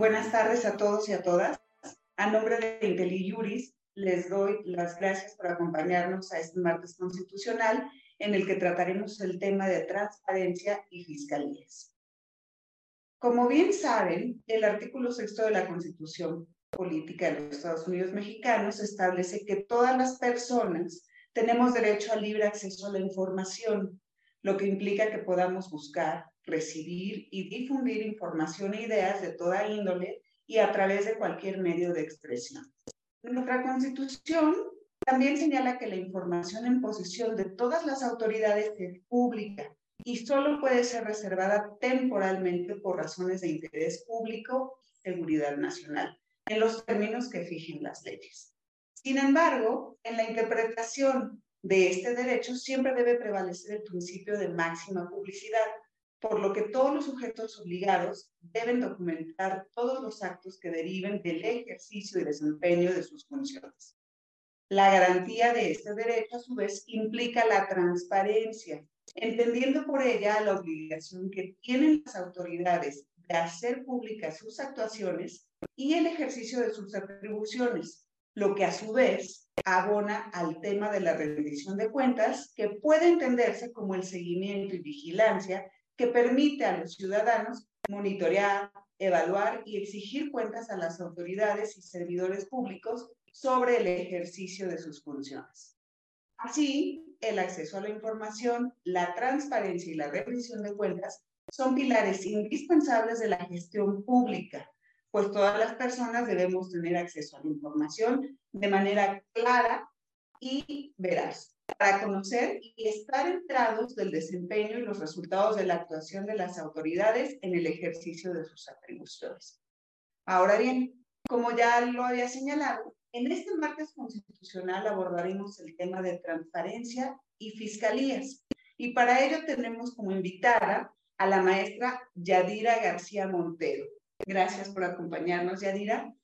Buenas tardes a todos y a todas. A nombre de IntelliJuris, les doy las gracias por acompañarnos a este martes constitucional en el que trataremos el tema de transparencia y fiscalías. Como bien saben, el artículo sexto de la Constitución Política de los Estados Unidos Mexicanos establece que todas las personas tenemos derecho al libre acceso a la información, lo que implica que podamos buscar, recibir y difundir información e ideas de toda índole y a través de cualquier medio de expresión. Nuestra Constitución también señala que la información en posesión de todas las autoridades es pública y solo puede ser reservada temporalmente por razones de interés público y seguridad nacional, en los términos que fijen las leyes. Sin embargo, en la interpretación de este derecho siempre debe prevalecer el principio de máxima publicidad, por lo que todos los sujetos obligados deben documentar todos los actos que deriven del ejercicio y desempeño de sus funciones. La garantía de este derecho, a su vez, implica la transparencia, entendiendo por ella la obligación que tienen las autoridades de hacer públicas sus actuaciones y el ejercicio de sus atribuciones, lo que a su vez abona al tema de la rendición de cuentas, que puede entenderse como el seguimiento y vigilancia que permite a los ciudadanos monitorear, evaluar y exigir cuentas a las autoridades y servidores públicos sobre el ejercicio de sus funciones. Así, el acceso a la información, la transparencia y la rendición de cuentas son pilares indispensables de la gestión pública, pues todas las personas debemos tener acceso a la información de manera clara y veraz para conocer y estar enterados del desempeño y los resultados de la actuación de las autoridades en el ejercicio de sus atribuciones. Ahora bien, como ya lo había señalado, en este martes constitucional abordaremos el tema de transparencia y fiscalías. Y para ello tenemos como invitada a la maestra Yadira García Montero. Gracias por acompañarnos, Yadira.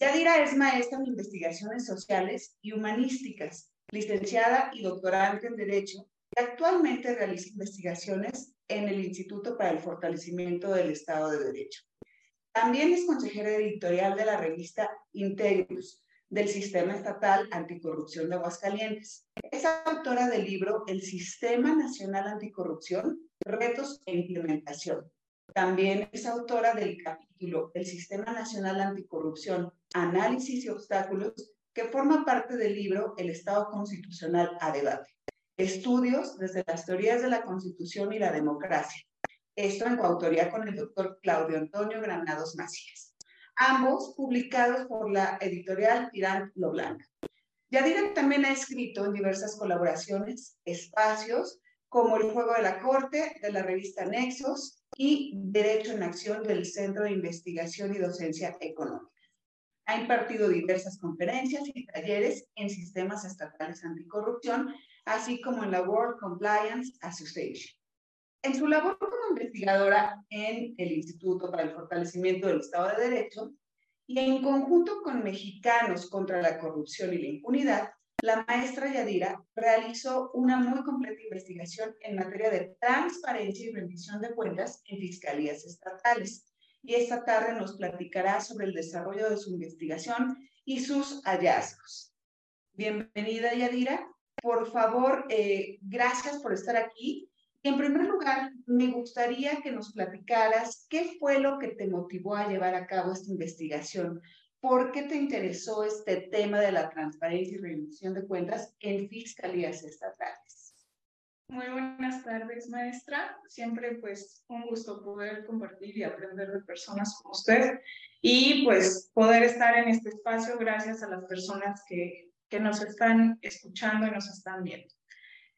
Yadira es maestra en investigaciones sociales y humanísticas licenciada y doctorante en Derecho, y actualmente realiza investigaciones en el Instituto para el Fortalecimiento del Estado de Derecho. También es consejera editorial de la revista Integrus, del Sistema Estatal Anticorrupción de Aguascalientes. Es autora del libro El Sistema Nacional Anticorrupción, Retos e Implementación. También es autora del capítulo El Sistema Nacional Anticorrupción, Análisis y Obstáculos que forma parte del libro El Estado Constitucional a debate. Estudios desde las teorías de la Constitución y la democracia. Esto en coautoría con el doctor Claudio Antonio Granados Macías. Ambos publicados por la editorial Tirán Lo Blanca. Yadira también ha escrito en diversas colaboraciones, espacios como El Juego de la Corte, de la revista Nexos y Derecho en Acción del Centro de Investigación y Docencia Económica. Ha impartido diversas conferencias y talleres en sistemas estatales anticorrupción, así como en la World Compliance Association. En su labor como investigadora en el Instituto para el Fortalecimiento del Estado de Derecho y en conjunto con Mexicanos contra la Corrupción y la Impunidad, la maestra Yadira realizó una muy completa investigación en materia de transparencia y rendición de cuentas en fiscalías estatales y esta tarde nos platicará sobre el desarrollo de su investigación y sus hallazgos. Bienvenida, Yadira. Por favor, eh, gracias por estar aquí. En primer lugar, me gustaría que nos platicaras qué fue lo que te motivó a llevar a cabo esta investigación. ¿Por qué te interesó este tema de la transparencia y rendición de cuentas en fiscalías estatales? Muy buenas tardes, maestra. Siempre pues un gusto poder compartir y aprender de personas como usted y pues poder estar en este espacio gracias a las personas que, que nos están escuchando y nos están viendo.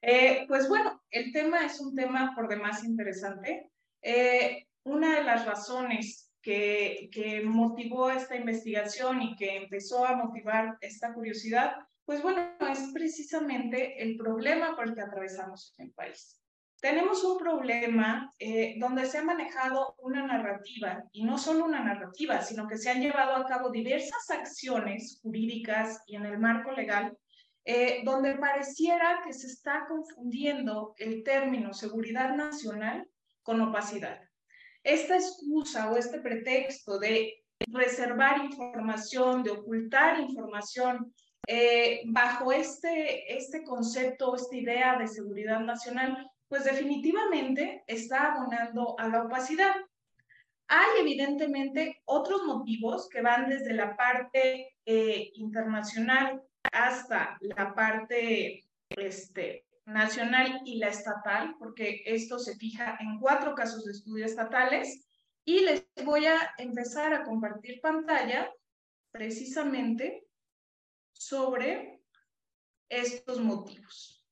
Eh, pues bueno, el tema es un tema por demás interesante. Eh, una de las razones que, que motivó esta investigación y que empezó a motivar esta curiosidad pues bueno, es precisamente el problema por el que atravesamos en el país. Tenemos un problema eh, donde se ha manejado una narrativa, y no solo una narrativa, sino que se han llevado a cabo diversas acciones jurídicas y en el marco legal, eh, donde pareciera que se está confundiendo el término seguridad nacional con opacidad. esta excusa o este pretexto de reservar información, de ocultar información, eh, bajo este, este concepto, esta idea de seguridad nacional, pues definitivamente está abonando a la opacidad. Hay evidentemente otros motivos que van desde la parte eh, internacional hasta la parte este, nacional y la estatal, porque esto se fija en cuatro casos de estudio estatales. Y les voy a empezar a compartir pantalla precisamente sobre estos motivos.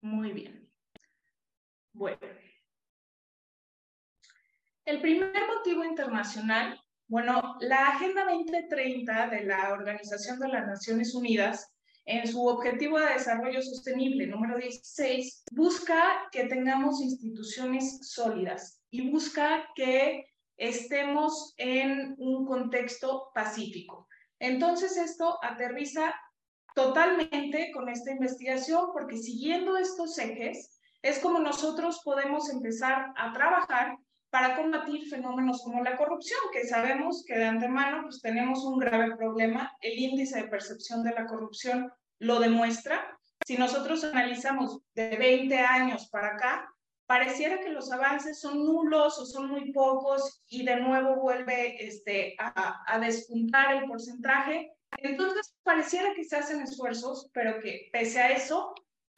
Muy bien. Bueno. El primer motivo internacional, bueno, la Agenda 2030 de la Organización de las Naciones Unidas, en su Objetivo de Desarrollo Sostenible número 16, busca que tengamos instituciones sólidas y busca que estemos en un contexto pacífico. Entonces, esto aterriza totalmente con esta investigación porque siguiendo estos ejes es como nosotros podemos empezar a trabajar para combatir fenómenos como la corrupción, que sabemos que de antemano pues tenemos un grave problema, el índice de percepción de la corrupción lo demuestra. Si nosotros analizamos de 20 años para acá, pareciera que los avances son nulos o son muy pocos y de nuevo vuelve este, a, a despuntar el porcentaje. Entonces, pareciera que se hacen esfuerzos, pero que pese a eso,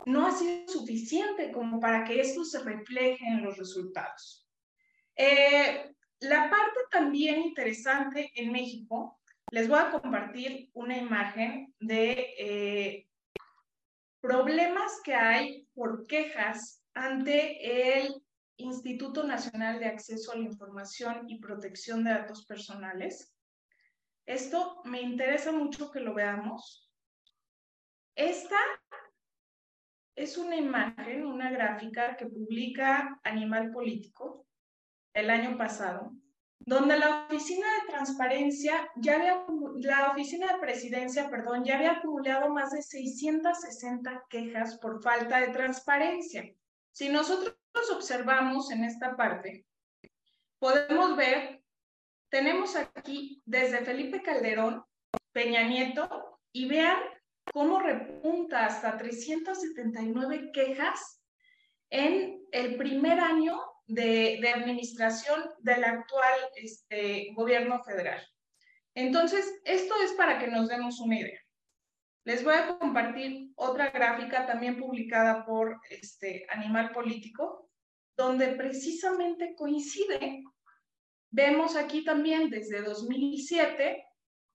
no ha sido suficiente como para que esto se refleje en los resultados. Eh, la parte también interesante en México, les voy a compartir una imagen de eh, problemas que hay por quejas ante el Instituto Nacional de Acceso a la Información y Protección de Datos Personales. Esto me interesa mucho que lo veamos. Esta es una imagen, una gráfica que publica Animal Político el año pasado, donde la oficina de transparencia ya había, la oficina de presidencia, perdón, ya había acumulado más de 660 quejas por falta de transparencia. Si nosotros observamos en esta parte, podemos ver, tenemos aquí desde Felipe Calderón, Peña Nieto, y vean cómo repunta hasta 379 quejas en el primer año de, administración del actual este, gobierno federal. Entonces, esto es para que nos demos una idea. Les voy a compartir otra gráfica también publicada por este Animal Político, donde precisamente coincide. Vemos aquí también desde 2007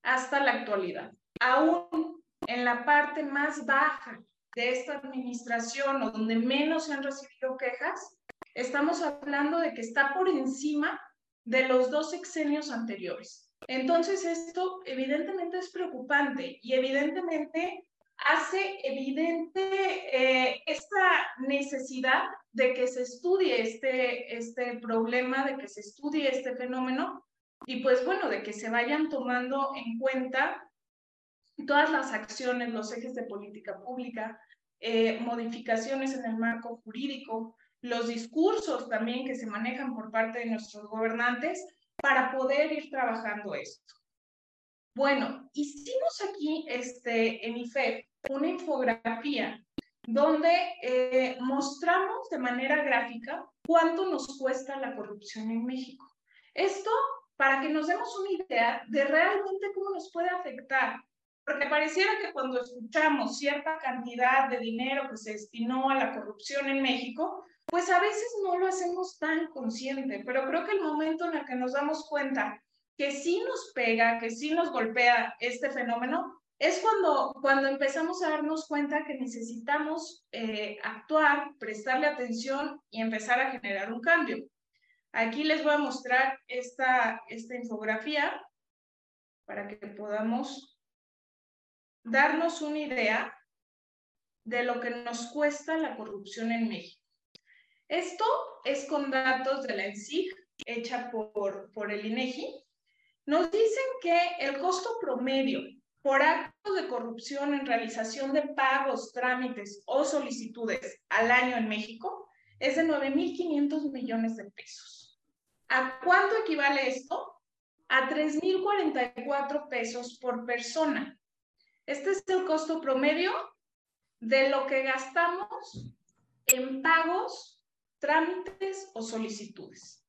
hasta la actualidad. Aún en la parte más baja de esta administración o donde menos se han recibido quejas, estamos hablando de que está por encima de los dos sexenios anteriores. Entonces, esto evidentemente es preocupante y evidentemente hace evidente eh, esta necesidad de que se estudie este, este problema, de que se estudie este fenómeno y pues bueno, de que se vayan tomando en cuenta todas las acciones, los ejes de política pública, eh, modificaciones en el marco jurídico, los discursos también que se manejan por parte de nuestros gobernantes para poder ir trabajando esto. Bueno, hicimos aquí este, en IFE una infografía donde eh, mostramos de manera gráfica cuánto nos cuesta la corrupción en México. Esto para que nos demos una idea de realmente cómo nos puede afectar. Porque pareciera que cuando escuchamos cierta cantidad de dinero que se destinó a la corrupción en México, pues a veces no lo hacemos tan consciente, pero creo que el momento en el que nos damos cuenta que sí nos pega, que sí nos golpea este fenómeno, es cuando, cuando empezamos a darnos cuenta que necesitamos eh, actuar, prestarle atención y empezar a generar un cambio. Aquí les voy a mostrar esta, esta infografía para que podamos darnos una idea de lo que nos cuesta la corrupción en México. Esto es con datos de la ENSIG, hecha por, por el INEGI. Nos dicen que el costo promedio por actos de corrupción en realización de pagos, trámites o solicitudes al año en México es de 9.500 millones de pesos. ¿A cuánto equivale esto? A 3.044 pesos por persona. Este es el costo promedio de lo que gastamos en pagos, trámites o solicitudes.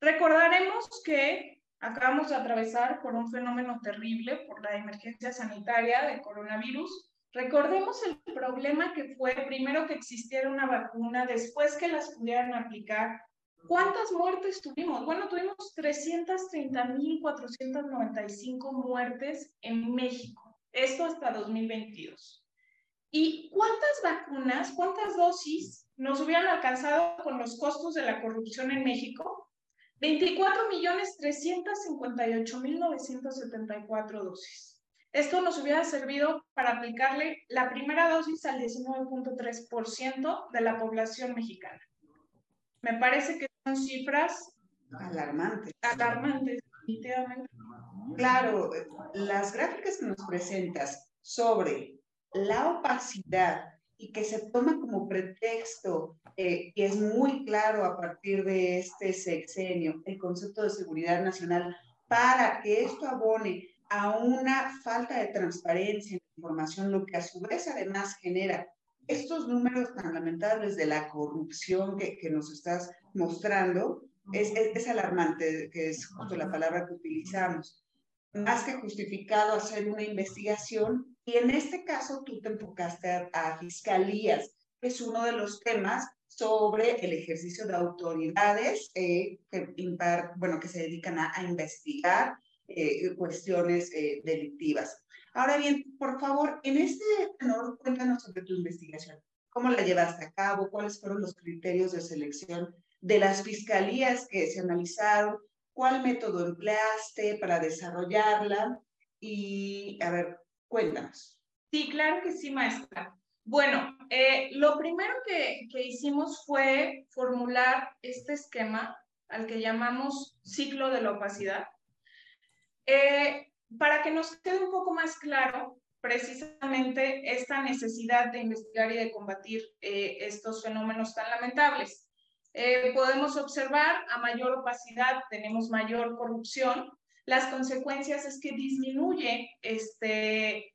Recordaremos que Acabamos de atravesar por un fenómeno terrible, por la emergencia sanitaria de coronavirus. Recordemos el problema que fue primero que existiera una vacuna, después que las pudieran aplicar. ¿Cuántas muertes tuvimos? Bueno, tuvimos 330.495 muertes en México. Esto hasta 2022. ¿Y cuántas vacunas, cuántas dosis nos hubieran alcanzado con los costos de la corrupción en México? 24.358.974 dosis. Esto nos hubiera servido para aplicarle la primera dosis al 19.3% de la población mexicana. Me parece que son cifras alarmantes. Alarmantes, definitivamente. Claro, las gráficas que nos presentas sobre la opacidad y que se toma como pretexto, eh, y es muy claro a partir de este sexenio, el concepto de seguridad nacional, para que esto abone a una falta de transparencia en información, lo que a su vez además genera estos números tan lamentables de la corrupción que, que nos estás mostrando, es, es, es, alarmante, que es justo la palabra que utilizamos. Más que justificado hacer una investigación y en este caso, tú te enfocaste a, fiscalías, que es uno de los temas sobre el ejercicio de autoridades eh, que, bueno, que se dedican a, investigar eh, cuestiones eh, delictivas. Ahora bien, por favor, en este tenor, cuéntanos sobre tu investigación. ¿Cómo la llevaste a cabo? ¿Cuáles fueron los criterios de selección de las fiscalías que se analizaron? ¿Cuál método empleaste para desarrollarla? Y, a ver, Cuéntanos. Sí, claro que sí, maestra. Bueno, eh, lo primero que, que, hicimos fue formular este esquema al que llamamos ciclo de la opacidad, eh, para que nos quede un poco más claro precisamente esta necesidad de investigar y de combatir eh, estos fenómenos tan lamentables. podemos observar a mayor opacidad tenemos mayor corrupción, las consecuencias es que disminuye este,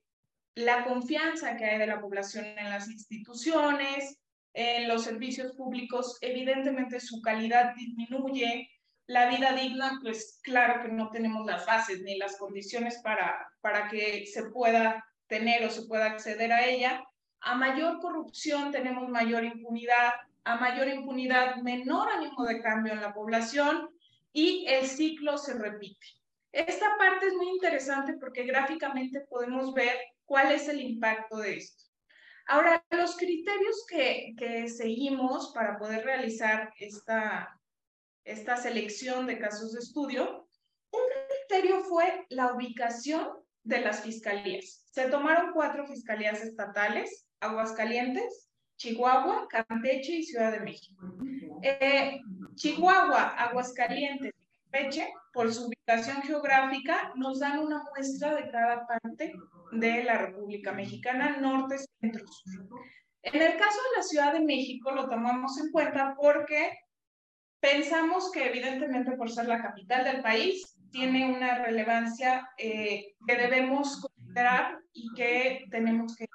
la confianza que hay de la población en las instituciones, en los servicios públicos, evidentemente su calidad disminuye, la vida digna, pues claro que no tenemos las bases ni las condiciones para, para que se pueda tener o se pueda acceder a ella. A mayor corrupción tenemos mayor impunidad, a mayor impunidad menor ánimo de cambio en la población y el ciclo se repite. Esta parte es muy interesante porque gráficamente podemos ver cuál es el impacto de esto. Ahora, los criterios que, que seguimos para poder realizar esta, esta selección de casos de estudio, un criterio fue la ubicación de las fiscalías. Se tomaron cuatro fiscalías estatales, Aguascalientes, Chihuahua, Campeche y Ciudad de México. Eh, Chihuahua, Aguascalientes Campeche, por su ubicación geográfica, nos dan una muestra de cada parte de la República Mexicana, norte, centro, sur. En el caso de la Ciudad de México lo tomamos en cuenta porque pensamos que evidentemente por ser la capital del país tiene una relevancia eh, que debemos considerar y que tenemos que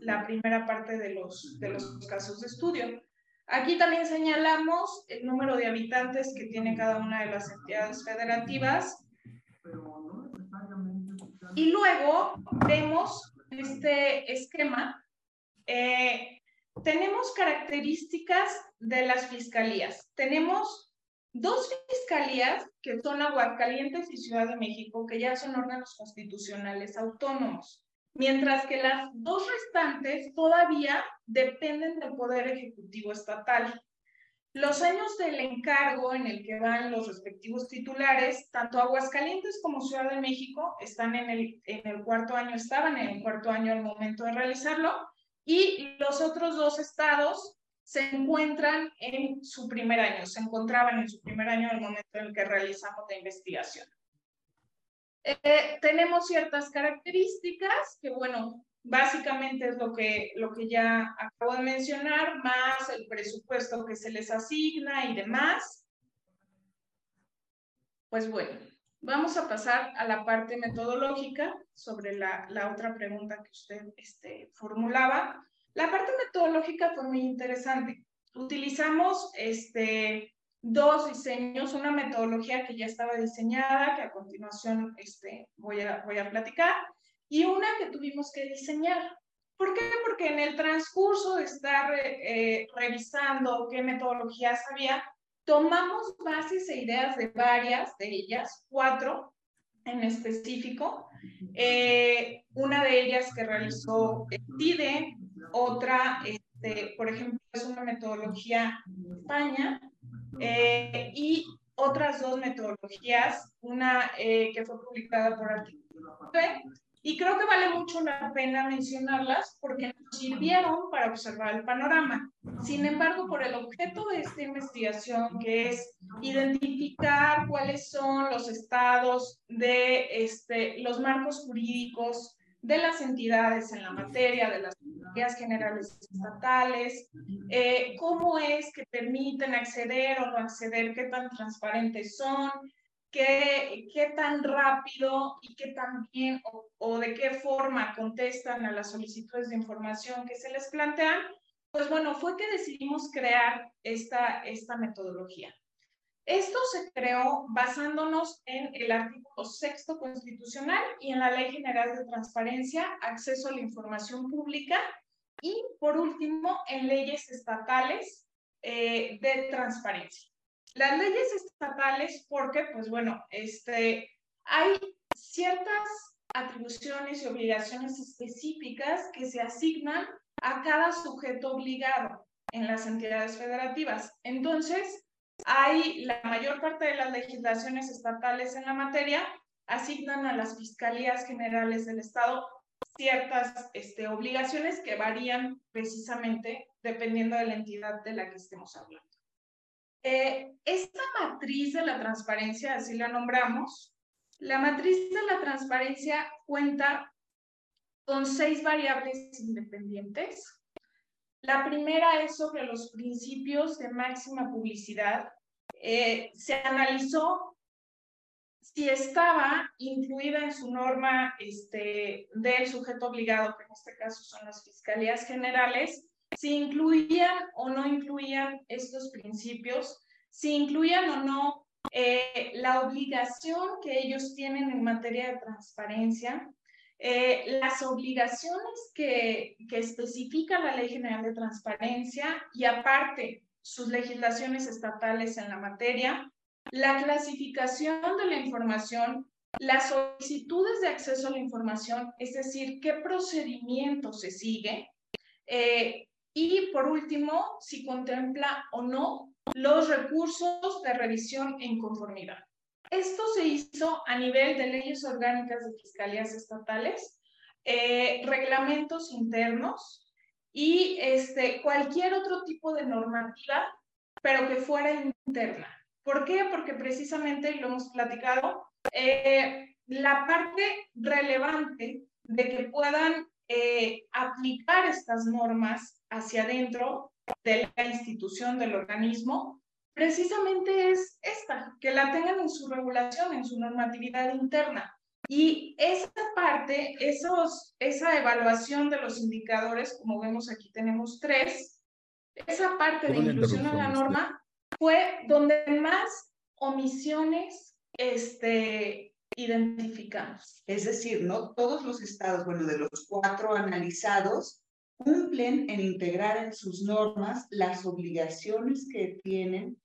la primera parte de los, de los casos de estudio. Aquí también señalamos el número de habitantes que tiene cada una de las entidades federativas. Y luego vemos este esquema, eh, tenemos características de las fiscalías. Tenemos dos fiscalías que son Aguascalientes y Ciudad de México, que ya son órganos constitucionales autónomos mientras que las dos restantes todavía dependen del Poder Ejecutivo Estatal. Los años del encargo en el que van los respectivos titulares, tanto Aguascalientes como Ciudad de México, están en el, en el cuarto año, estaban en el cuarto año al momento de realizarlo, y los otros dos estados se encuentran en su primer año, se encontraban en su primer año al momento en el que realizamos la investigación. Eh, tenemos ciertas características que, bueno, básicamente es lo que, lo que ya acabo de mencionar, más el presupuesto que se les asigna y demás. Pues bueno, vamos a pasar a la parte metodológica sobre la, la otra pregunta que usted este, formulaba. La parte metodológica fue muy interesante. Utilizamos este, dos diseños, una metodología que ya estaba diseñada, que a continuación este, voy, a, voy a platicar, y una que tuvimos que diseñar. ¿Por qué? Porque en el transcurso de estar eh, revisando qué metodologías había, tomamos bases e ideas de varias de ellas, cuatro en específico. Eh, una de ellas que realizó TIDE, otra, este, por ejemplo, es una metodología de España, eh, y otras dos metodologías, una eh, que fue publicada por Artículo y creo que vale mucho la pena mencionarlas porque nos sirvieron para observar el panorama. Sin embargo, por el objeto de esta investigación, que es identificar cuáles son los estados de este, los marcos jurídicos de las entidades en la materia, de las guías generales estatales, eh, cómo es que permiten acceder o no acceder, qué tan transparentes son, qué, qué tan rápido y qué tan bien o, o de qué forma contestan a las solicitudes de información que se les plantean, pues bueno, fue que decidimos crear esta, esta metodología. Esto se creó basándonos en el artículo sexto constitucional y en la Ley General de Transparencia, Acceso a la Información Pública y, por último, en leyes estatales eh, de transparencia. Las leyes estatales, porque, pues bueno, este, hay ciertas atribuciones y obligaciones específicas que se asignan a cada sujeto obligado en las entidades federativas. Entonces, hay la mayor parte de las legislaciones estatales en la materia asignan a las fiscalías generales del Estado ciertas este, obligaciones que varían precisamente dependiendo de la entidad de la que estemos hablando. Eh, esta matriz de la transparencia, así la nombramos, la matriz de la transparencia cuenta con seis variables independientes la primera es sobre los principios de máxima publicidad. Eh, se analizó si estaba incluida en su norma este, del sujeto obligado, que en este caso son las fiscalías generales, si incluían o no incluían estos principios, si incluían o no eh, la obligación que ellos tienen en materia de transparencia, eh, las obligaciones que, que especifica la Ley General de Transparencia y aparte sus legislaciones estatales en la materia, la clasificación de la información, las solicitudes de acceso a la información, es decir, qué procedimiento se sigue, eh, y por último, si contempla o no los recursos de revisión en conformidad. Esto se hizo a nivel de leyes orgánicas de fiscalías estatales, eh, reglamentos internos y este, cualquier otro tipo de normativa, pero que fuera interna. ¿Por qué? Porque precisamente, lo hemos platicado, eh, la parte relevante de que puedan eh, aplicar estas normas hacia adentro de la institución, del organismo, precisamente es esta, que la tengan en su regulación, en su normatividad interna. Y esa parte, esos, esa evaluación de los indicadores, como vemos aquí tenemos tres, esa parte de inclusión en la norma fue donde más omisiones este, identificamos. Es decir, no todos los estados, bueno, de los cuatro analizados, cumplen en integrar en sus normas las obligaciones que tienen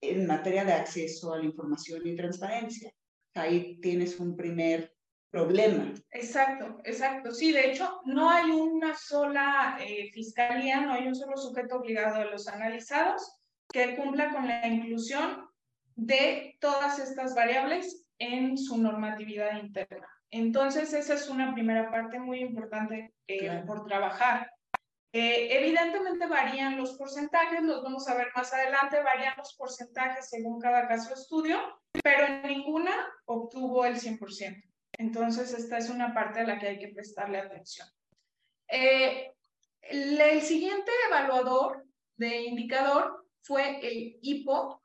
en materia de acceso a la información y transparencia. Ahí tienes un primer problema. Exacto, exacto. Sí, de hecho, no hay una sola eh, fiscalía, no hay un solo sujeto obligado de los analizados que cumpla con la inclusión de todas estas variables en su normatividad interna. Entonces, esa es una primera parte muy importante eh, por trabajar. Eh, evidentemente varían los porcentajes, los vamos a ver más adelante, varían los porcentajes según cada caso de estudio, pero en ninguna obtuvo el 100%. Entonces, esta es una parte a la que hay que prestarle atención. Eh, el, siguiente evaluador de indicador fue el IPO,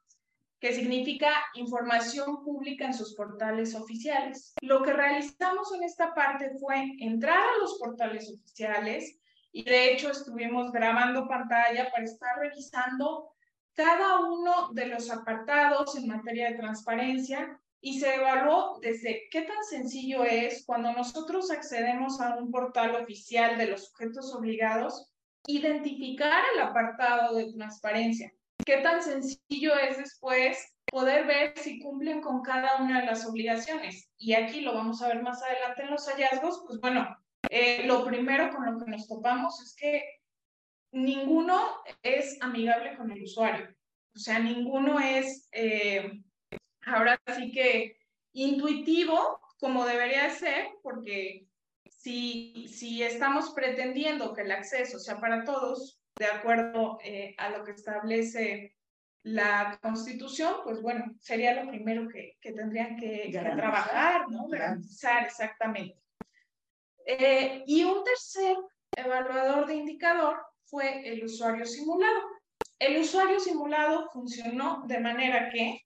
que significa información pública en sus portales oficiales. Lo que realizamos en esta parte fue entrar a los portales oficiales y de hecho estuvimos grabando pantalla para estar revisando cada uno de los apartados en materia de transparencia y se evaluó desde qué tan sencillo es cuando nosotros accedemos a un portal oficial de los sujetos obligados, identificar el apartado de transparencia. Qué tan sencillo es después poder ver si cumplen con cada una de las obligaciones. Y aquí lo vamos a ver más adelante en los hallazgos. Pues bueno, eh, lo primero con lo que nos topamos es que ninguno es amigable con el usuario. O sea, ninguno es... Eh, ahora sí que intuitivo como debería ser, porque si, si estamos pretendiendo que el acceso sea para todos, de acuerdo eh, a lo que establece la Constitución, pues bueno, sería lo primero que, que tendrían que, trabajar, ¿no? Garantizar, exactamente. Eh, y un tercer evaluador de indicador fue el usuario simulado. El usuario simulado funcionó de manera que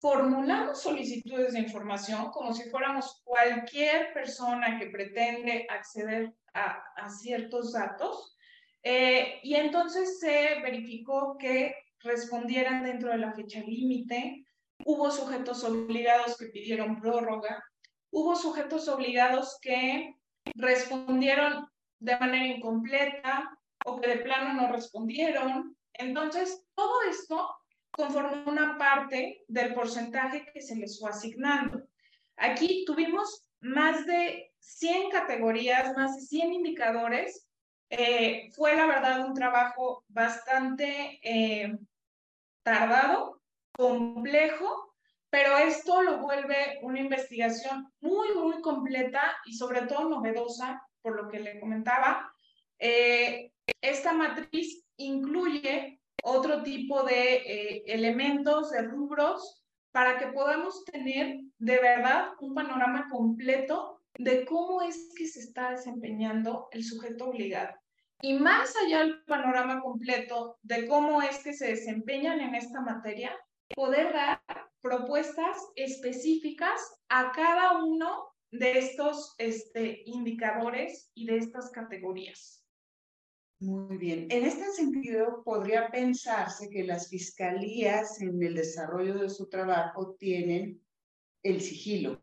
formulamos solicitudes de información como si fuéramos cualquier persona que pretende acceder a, ciertos datos. Eh, y entonces se verificó que respondieran dentro de la fecha límite. Hubo sujetos obligados que pidieron prórroga. Hubo sujetos obligados que respondieron de manera incompleta o que de plano no respondieron. Entonces, todo esto conforme una parte del porcentaje que se les fue asignando. Aquí tuvimos más de 100 categorías, más de 100 indicadores. Eh, fue la verdad un trabajo bastante eh, tardado, complejo, pero esto lo vuelve una investigación muy, muy completa y sobre todo novedosa, por lo que le comentaba. Eh, esta matriz incluye otro tipo de eh, elementos, de rubros, para que podamos tener de verdad un panorama completo de cómo es que se está desempeñando el sujeto obligado. Y más allá del panorama completo de cómo es que se desempeñan en esta materia, poder dar propuestas específicas a cada uno de estos este, indicadores y de estas categorías. Muy bien. En este sentido, podría pensarse que las fiscalías en el desarrollo de su trabajo tienen el sigilo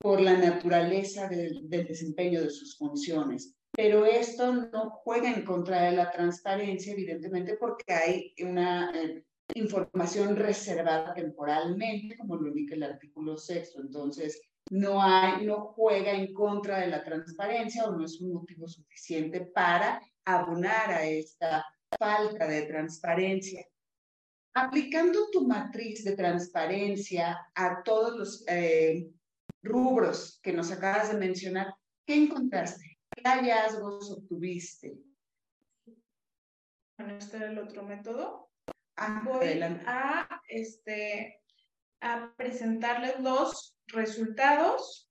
por la naturaleza del, desempeño de sus funciones. Pero esto no juega en contra de la transparencia, evidentemente, porque hay una eh, información reservada temporalmente, como lo indica el artículo sexto. Entonces, no, hay, no juega en contra de la transparencia o no es un motivo suficiente para abonar a esta falta de transparencia. Aplicando tu matriz de transparencia a todos los eh, rubros que nos acabas de mencionar, ¿qué encontraste? ¿Qué hallazgos obtuviste? Bueno, este era el otro método. Ah, Voy a, este, a presentarles los resultados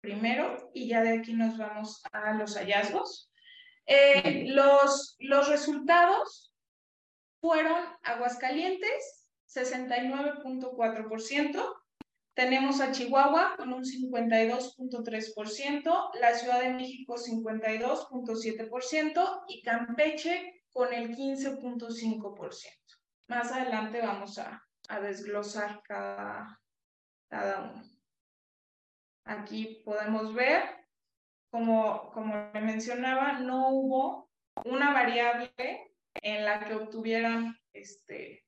primero y ya de aquí nos vamos a los hallazgos. Eh, los, los resultados fueron Aguascalientes, 69.4%. Tenemos a Chihuahua con un 52.3%, la Ciudad de México 52.7% y Campeche con el 15.5%. Más adelante vamos a, desglosar cada, cada uno. Aquí podemos ver como, como le mencionaba, no hubo una variable en la que obtuvieran este,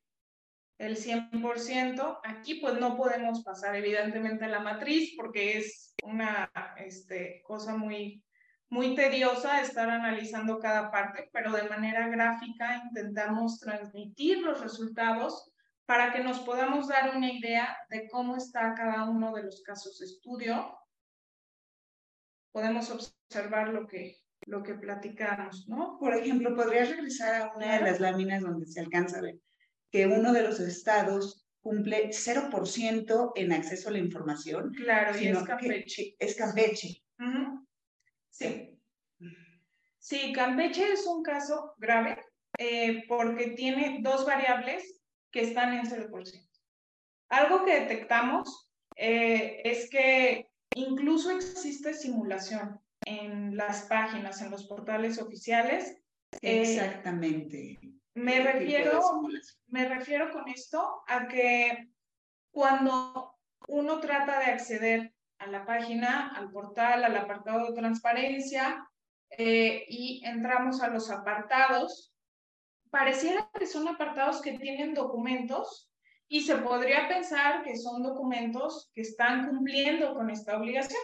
el 100%. Aquí pues no podemos pasar evidentemente a la matriz porque es una este, cosa muy, muy tediosa estar analizando cada parte, pero de manera gráfica intentamos transmitir los resultados para que nos podamos dar una idea de cómo está cada uno de los casos de estudio podemos observar lo que, lo que platicamos, ¿no? Por ejemplo, podrías regresar a una de las láminas donde se alcanza a ver que uno de los estados cumple 0% en acceso a la información. Claro, y es Campeche. Es Campeche. Sí. Sí, Campeche es un caso grave eh, porque tiene dos variables que están en 0%. Algo que detectamos eh, es que incluso existe simulación en las páginas, en los portales oficiales. Eh, Exactamente. me, refiero, me refiero con esto a que cuando uno trata de acceder a la página, al portal, al apartado de transparencia eh, y entramos a los apartados, pareciera que son apartados que tienen documentos y se podría pensar que son documentos que están cumpliendo con esta obligación.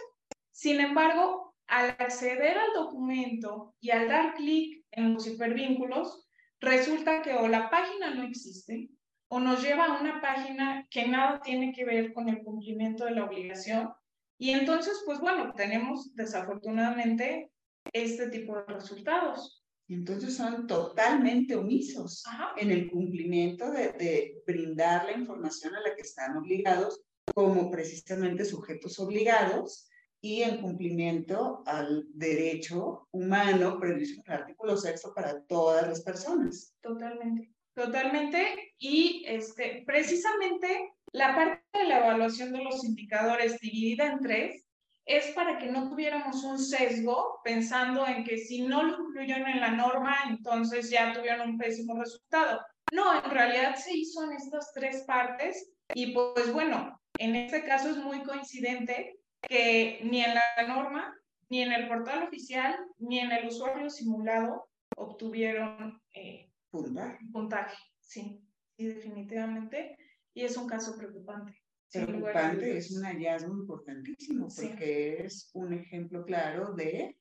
Sin embargo, al acceder al documento y al dar clic en los hipervínculos, resulta que o la página no existe o nos lleva a una página que nada tiene que ver con el cumplimiento de la obligación. Y entonces, pues bueno, tenemos desafortunadamente este tipo de resultados. Y entonces son totalmente omisos en el cumplimiento de, de, brindar la información a la que están obligados como precisamente sujetos obligados y en cumplimiento al derecho humano previsto en el artículo sexto para todas las personas. Totalmente, totalmente. Y este, precisamente la parte de la evaluación de los indicadores dividida en tres es para que no tuviéramos un sesgo pensando en que si no lo incluyeron en la norma, entonces ya tuvieron un pésimo resultado. No, en realidad se hizo en estas tres partes y pues bueno, en este caso es muy coincidente que ni en la norma, ni en el portal oficial, ni en el usuario simulado obtuvieron eh, puntaje. Sí, sí, definitivamente. Y es un caso preocupante. Preocupante, es un hallazgo importantísimo porque es un ejemplo claro de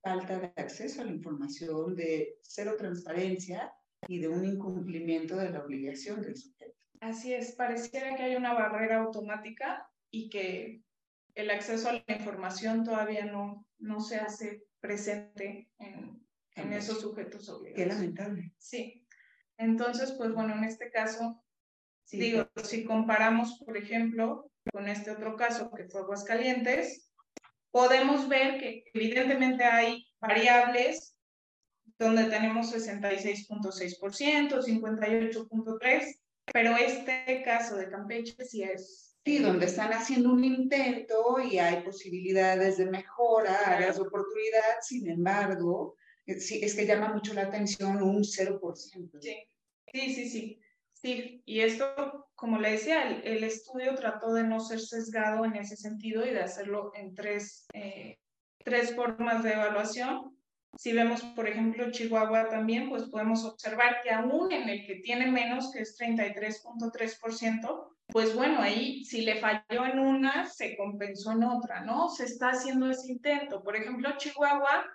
falta de acceso a la información, de cero transparencia y de un incumplimiento de la obligación del sujeto. Así es, pareciera que hay una barrera automática y que el acceso a la información todavía no, no se hace presente en, en esos sujetos obligados. Qué lamentable. Sí. Entonces, pues bueno, en este caso, digo, si comparamos, por ejemplo, con este otro caso que fue Aguascalientes, podemos ver que evidentemente hay variables donde tenemos 66.6%, 58.3%, pero este caso de Campeche sí es Sí, donde están haciendo un intento y hay posibilidades de mejora, áreas de oportunidad, sin embargo, eh, sí, es que llama mucho la atención un 0%. Sí, sí, sí, sí. Sí. Y esto, como le decía, el, estudio trató de no ser sesgado en ese sentido y de hacerlo en tres, eh, tres formas de evaluación. Si vemos, por ejemplo, Chihuahua también, pues podemos observar que aún en el que tiene menos, que es 33.3%, pues bueno, ahí si le falló en una, se compensó en otra, ¿no? Se está haciendo ese intento. Por ejemplo, Chihuahua,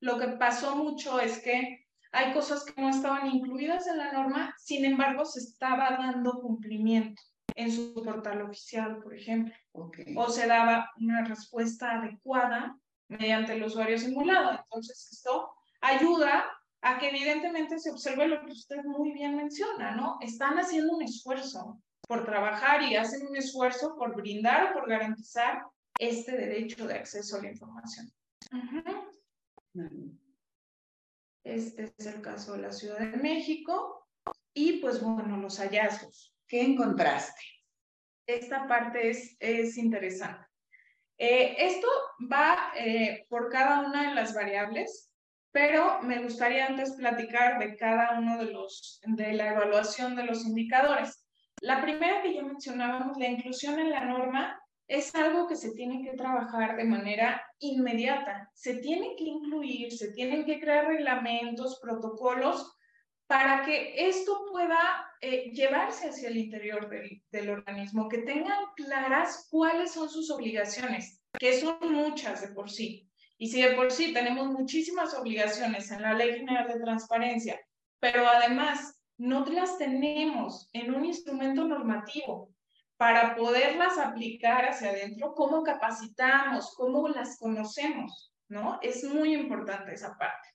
lo que pasó mucho es que hay cosas que no estaban incluidas en la norma, sin embargo, se estaba dando cumplimiento en su portal oficial, por ejemplo. O se daba una respuesta adecuada mediante el usuario simulado. Entonces, esto ayuda a que evidentemente se observe lo que usted muy bien menciona, ¿no? Están haciendo un esfuerzo por trabajar y hacen un esfuerzo por brindar o por garantizar este derecho de acceso a la información. Este es el caso de la Ciudad de México. Y pues bueno, los hallazgos. ¿Qué encontraste? Esta parte es, es interesante. Eh, esto va eh, por cada una de las variables, pero me gustaría antes platicar de cada uno de los, de la evaluación de los indicadores. La primera que ya mencionábamos, la inclusión en la norma, es algo que se tiene que trabajar de manera inmediata. Se tiene que incluir, se tienen que crear reglamentos, protocolos para que esto pueda eh, llevarse hacia el interior del, del, organismo, que tengan claras cuáles son sus obligaciones, que son muchas de por sí. Y si de por sí tenemos muchísimas obligaciones en la Ley General de Transparencia, pero además no las tenemos en un instrumento normativo para poderlas aplicar hacia adentro, cómo capacitamos, cómo las conocemos, ¿no? Es muy importante esa parte.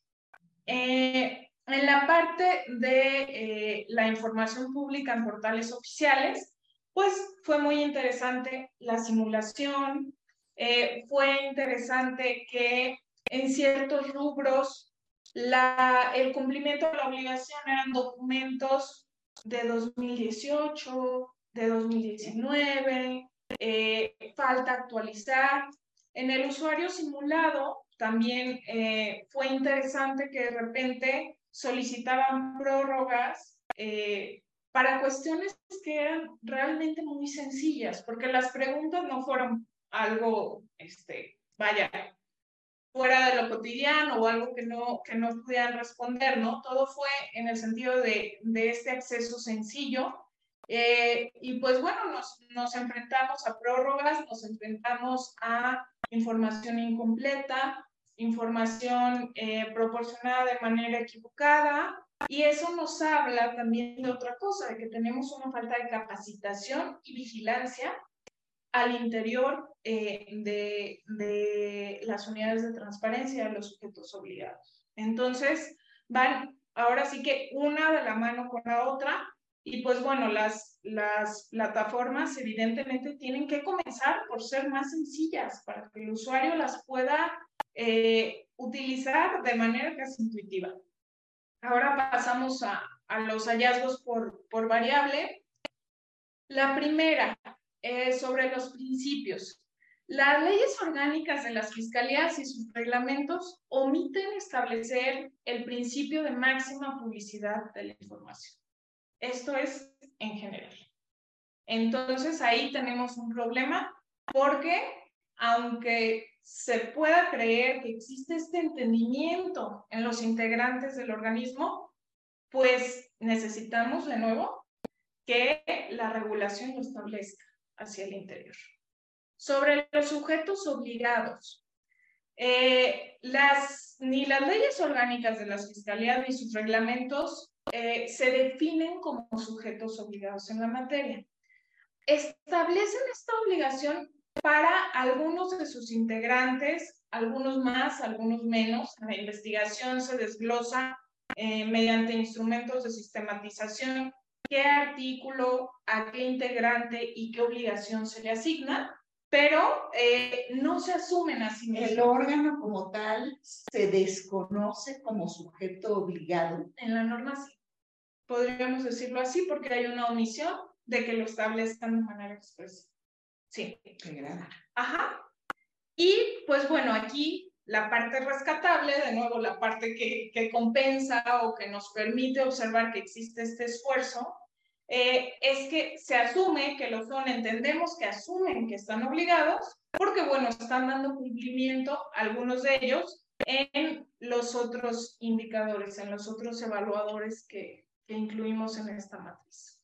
Eh, en la parte de eh, la información pública en portales oficiales, pues fue muy interesante la simulación, eh, fue interesante que en ciertos rubros la, el cumplimiento de la obligación eran documentos de 2018, de 2019, eh, falta actualizar. En el usuario simulado también eh, fue interesante que de repente solicitaban prórrogas eh, para cuestiones que eran realmente muy sencillas, porque las preguntas no fueron algo, este, vaya, fuera de lo cotidiano o algo que no, que no pudieran responder, ¿no? Todo fue en el sentido de, de este acceso sencillo. Eh, y pues bueno, nos, nos enfrentamos a prórrogas, nos enfrentamos a información incompleta, información eh, proporcionada de manera equivocada, y eso nos habla también de otra cosa, de que tenemos una falta de capacitación y vigilancia al interior eh, de, de, las unidades de transparencia de los sujetos obligados. Entonces, van ahora sí que una de la mano con la otra y pues bueno, las, las plataformas evidentemente tienen que comenzar por ser más sencillas para que el usuario las pueda eh, utilizar de manera casi intuitiva. Ahora pasamos a, a los hallazgos por, por variable. La primera, es sobre los principios. Las leyes orgánicas de las fiscalías y sus reglamentos omiten establecer el principio de máxima publicidad de la información. Esto es en general. Entonces ahí tenemos un problema porque aunque se pueda creer que existe este entendimiento en los integrantes del organismo, pues necesitamos de nuevo que la regulación lo establezca hacia el interior. Sobre los sujetos obligados, eh, las, ni las leyes orgánicas de las fiscalías ni sus reglamentos eh, se definen como sujetos obligados en la materia. Establecen esta obligación para algunos de sus integrantes, algunos más, algunos menos. La investigación se desglosa eh, mediante instrumentos de sistematización, qué artículo, a qué integrante y qué obligación se le asigna, pero eh, no se asumen así mismos. El órgano como tal se desconoce como sujeto obligado. En la norma sí. Podríamos decirlo así porque hay una omisión de que lo establezcan de manera expresa. Sí. Ajá. Y pues bueno, aquí la parte rescatable, de nuevo la parte que, que compensa o que nos permite observar que existe este esfuerzo, eh, es que se asume que lo son, entendemos que asumen que están obligados, porque bueno, están dando cumplimiento algunos de ellos en los otros indicadores, en los otros evaluadores que, que incluimos en esta matriz.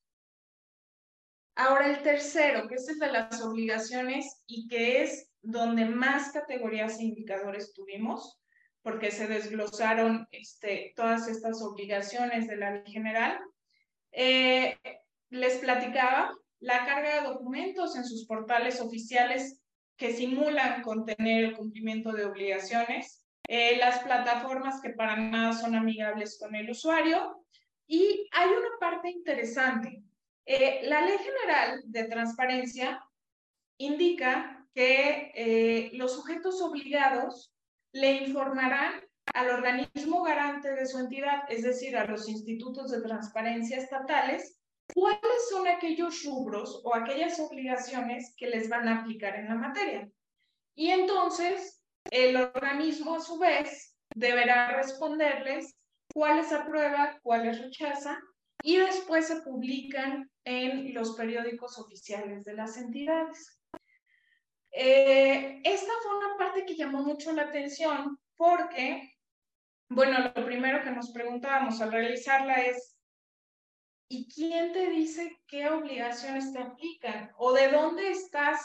Ahora el tercero, que es el de las obligaciones y que es donde más categorías e indicadores tuvimos, porque se desglosaron este, todas estas obligaciones de la ley general. Eh, les platicaba la carga de documentos en sus portales oficiales que simulan contener el cumplimiento de obligaciones, eh, las plataformas que para nada son amigables con el usuario. Y hay una parte interesante eh, la Ley General de Transparencia indica que eh, los sujetos obligados le informarán al organismo garante de su entidad, es decir, a los institutos de transparencia estatales, cuáles son aquellos rubros o aquellas obligaciones que les van a aplicar en la materia. Y entonces, el organismo, a su vez, deberá responderles cuáles aprueba, cuáles rechaza y después se publican en los periódicos oficiales de las entidades. Eh, esta fue una parte que llamó mucho la atención porque, bueno, lo primero que nos preguntábamos al realizarla es, ¿y quién te dice qué obligaciones te aplican? ¿O de dónde estás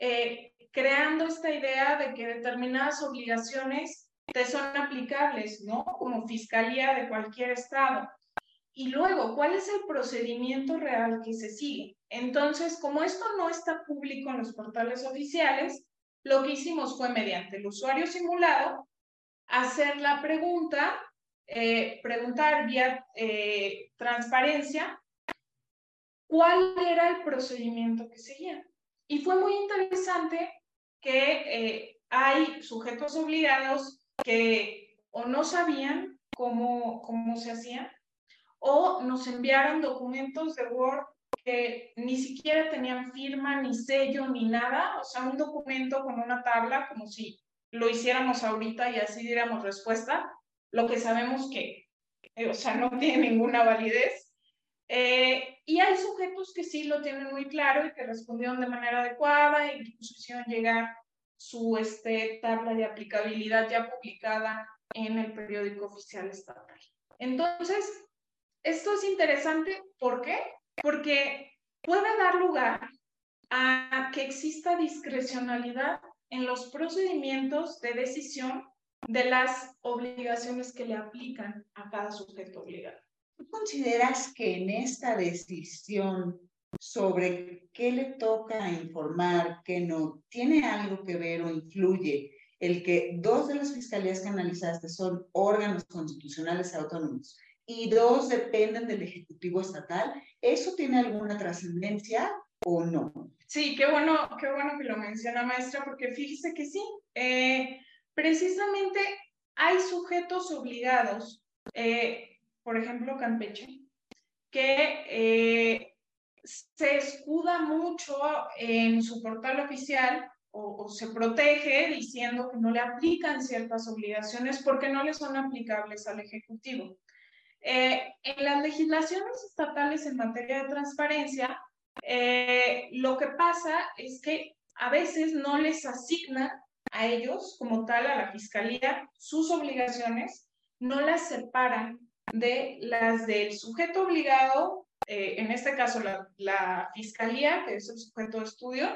eh, creando esta idea de que determinadas obligaciones te son aplicables, ¿no? Como fiscalía de cualquier estado. Y luego, ¿cuál es el procedimiento real que se sigue? Entonces, como esto no está público en los portales oficiales, lo que hicimos fue mediante el usuario simulado, hacer la pregunta, eh, preguntar vía eh, transparencia, cuál era el procedimiento que seguían. Y fue muy interesante que eh, hay sujetos obligados que o no sabían cómo, cómo se hacía o nos enviaron documentos de Word que ni siquiera tenían firma, ni sello, ni nada, o sea, un documento con una tabla como si lo hiciéramos ahorita y así diéramos respuesta, lo que sabemos que, eh, o sea, no tiene ninguna validez. Eh, y hay sujetos que sí lo tienen muy claro y que respondieron de manera adecuada y incluso hicieron llegar su este, tabla de aplicabilidad ya publicada en el periódico oficial estatal. Entonces, esto es interesante, ¿por qué? Porque puede dar lugar a que exista discrecionalidad en los procedimientos de decisión de las obligaciones que le aplican a cada sujeto obligado. ¿Tú consideras que en esta decisión sobre qué le toca informar, qué no, tiene algo que ver o influye el que dos de las fiscalías que analizaste son órganos constitucionales autónomos y dos dependen del Ejecutivo Estatal, ¿eso tiene alguna trascendencia o no? Sí, qué bueno, qué bueno que lo menciona maestra, porque fíjese que sí, eh, precisamente hay sujetos obligados, eh, por ejemplo, Campeche, que eh, se escuda mucho en su portal oficial o, se protege diciendo que no le aplican ciertas obligaciones porque no le son aplicables al Ejecutivo. En las legislaciones estatales en materia de transparencia, eh, lo que pasa es que a veces no les asignan a ellos, como tal, a la fiscalía, sus obligaciones, no las separan de las del sujeto obligado, eh, en este caso la, la, fiscalía, que es el sujeto de estudio,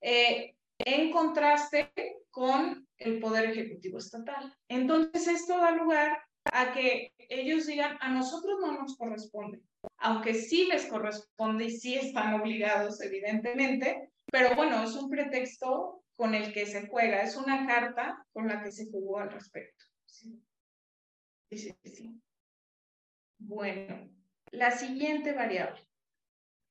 en contraste con el Poder Ejecutivo Estatal. Entonces, esto da lugar a que ellos digan, a nosotros no nos corresponde, aunque sí les corresponde y sí están obligados, evidentemente, pero bueno, es un pretexto con el que se juega, es una carta con la que se jugó al respecto. Sí, sí, sí. Bueno, la siguiente variable.